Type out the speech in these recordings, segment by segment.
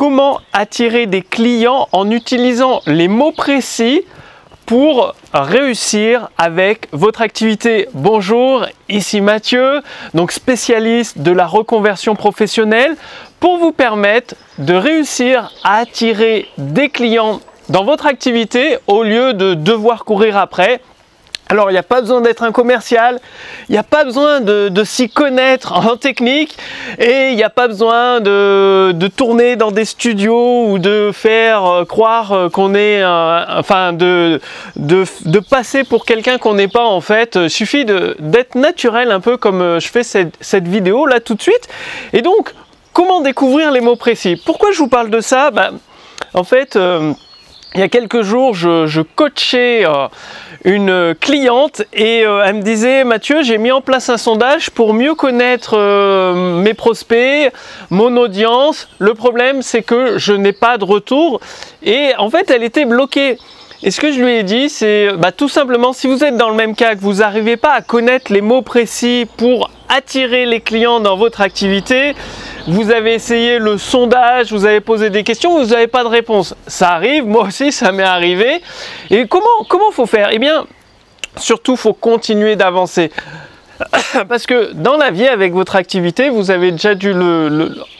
comment attirer des clients en utilisant les mots précis pour réussir avec votre activité. Bonjour, ici Mathieu, donc spécialiste de la reconversion professionnelle pour vous permettre de réussir à attirer des clients dans votre activité au lieu de devoir courir après alors, il n'y a pas besoin d'être un commercial, il n'y a pas besoin de, s'y connaître en technique et il n'y a pas besoin de, tourner dans des studios ou de faire euh, croire euh, qu'on est, enfin, de, passer pour quelqu'un qu'on n'est pas en fait. Il suffit d'être naturel un peu comme euh, je fais cette, vidéo là tout de suite. Et donc, comment découvrir les mots précis? Pourquoi je vous parle de ça? Bah, En fait, il y a quelques jours, je, coachais euh, une cliente et euh, elle me disait Mathieu, j'ai mis en place un sondage pour mieux connaître euh, mes prospects, mon audience. Le problème, c'est que je n'ai pas de retour et en fait, elle était bloquée. Et ce que je lui ai dit, c'est bah, tout simplement, si vous êtes dans le même cas, que vous n'arrivez pas à connaître les mots précis pour attirer les clients dans votre activité, vous avez essayé le sondage, vous avez posé des questions, vous n'avez pas de réponse. Ça arrive, moi aussi ça m'est arrivé. Et comment comment faut faire? Eh bien, surtout faut continuer d'avancer. Parce que dans la vie, avec votre activité, vous avez déjà dû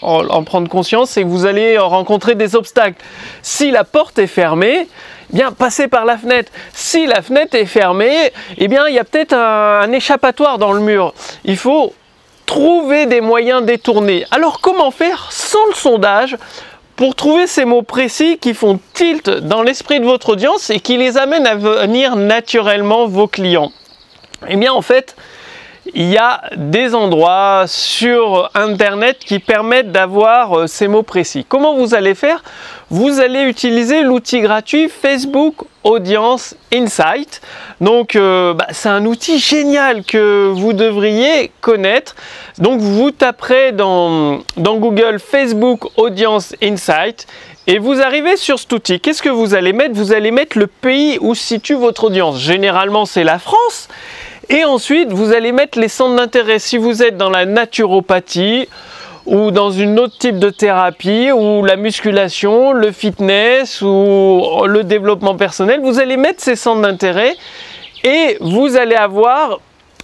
en, prendre conscience, que vous allez rencontrer des obstacles. Si la porte est fermée, eh bien passez par la fenêtre. Si la fenêtre est fermée, eh bien il y a peut-être un échappatoire dans le mur. Il faut trouver des moyens détournés. Alors comment faire sans le sondage pour trouver ces mots précis qui font tilt dans l'esprit de votre audience et qui les amènent à venir naturellement vos clients? Eh bien en fait, il y a des endroits sur Internet qui permettent d'avoir euh, ces mots précis. Comment vous allez faire Vous allez utiliser l'outil gratuit Facebook Audience Insight. Donc euh, bah, c'est un outil génial que vous devriez connaître. Donc vous taperez dans, dans Google Facebook Audience Insight et vous arrivez sur cet outil. Qu'est-ce que vous allez mettre? Vous allez mettre le pays où se situe votre audience. Généralement c'est la France. Et ensuite, vous allez mettre les centres d'intérêt. Si vous êtes dans la naturopathie ou dans une autre type de thérapie ou la musculation, le fitness ou le développement personnel, vous allez mettre ces centres d'intérêt et vous allez avoir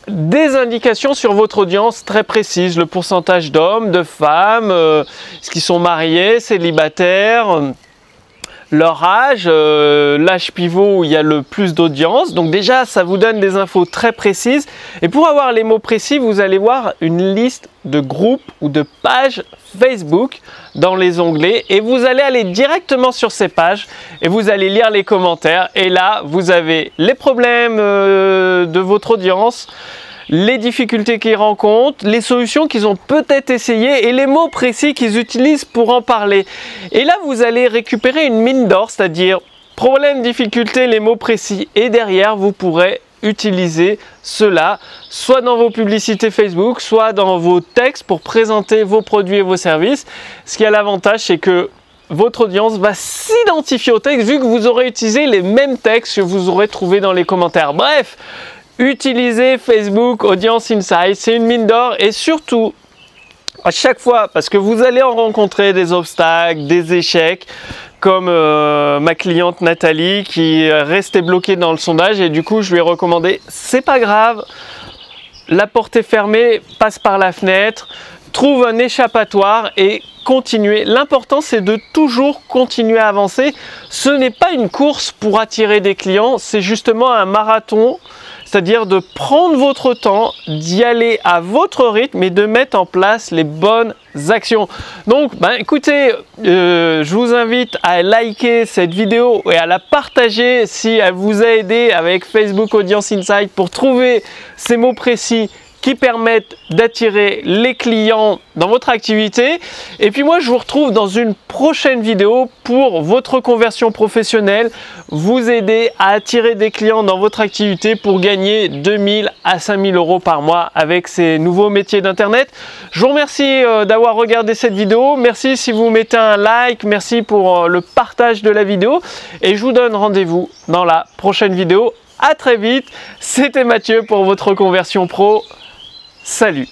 des indications sur votre audience très précises, le pourcentage d'hommes, de femmes, euh, ce qui sont mariés, célibataires, leur âge, euh, l'âge pivot où il y a le plus d'audience. Donc déjà, ça vous donne des infos très précises. Et pour avoir les mots précis, vous allez voir une liste de groupes ou de pages Facebook dans les onglets et vous allez aller directement sur ces pages et vous allez lire les commentaires et là vous avez les problèmes euh, de votre audience, les difficultés qu'ils rencontrent, les solutions qu'ils ont peut-être essayées et les mots précis qu'ils utilisent pour en parler. Et là, vous allez récupérer une mine d'or, c'est-à-dire problème, difficulté, les mots précis. Et derrière, vous pourrez utiliser cela soit dans vos publicités Facebook, soit dans vos textes pour présenter vos produits et vos services. Ce qui a l'avantage, c'est que votre audience va s'identifier au texte vu que vous aurez utilisé les mêmes textes que vous aurez trouvé dans les commentaires. Bref, utilisez Facebook Audience Insight, c'est une mine d'or et surtout à chaque fois, parce que vous allez en rencontrer des obstacles, des échecs, comme euh, ma cliente Nathalie qui restait bloquée dans le sondage et du coup je lui ai recommandé c'est pas grave, la porte est fermée, passe par la fenêtre, trouve un échappatoire et continuer. L'important c'est de toujours continuer à avancer. Ce n'est pas une course pour attirer des clients, c'est justement un marathon c'est-à-dire de prendre votre temps, d'y aller à votre rythme et de mettre en place les bonnes actions. Donc, ben, écoutez, euh, je vous invite à liker cette vidéo et à la partager si elle vous a aidé avec Facebook Audience Insight pour trouver ces mots précis qui permettent d'attirer les clients dans votre activité. Et puis moi, je vous retrouve dans une prochaine vidéo pour votre conversion professionnelle, vous aider à attirer des clients dans votre activité pour gagner 2000 à 5000 euros par mois avec ces nouveaux métiers d'Internet. Je vous remercie euh, d'avoir regardé cette vidéo. Merci si vous mettez un like. Merci pour euh, le partage de la vidéo. Et je vous donne rendez-vous dans la prochaine vidéo. À très vite. C'était Mathieu pour votre conversion pro. Salut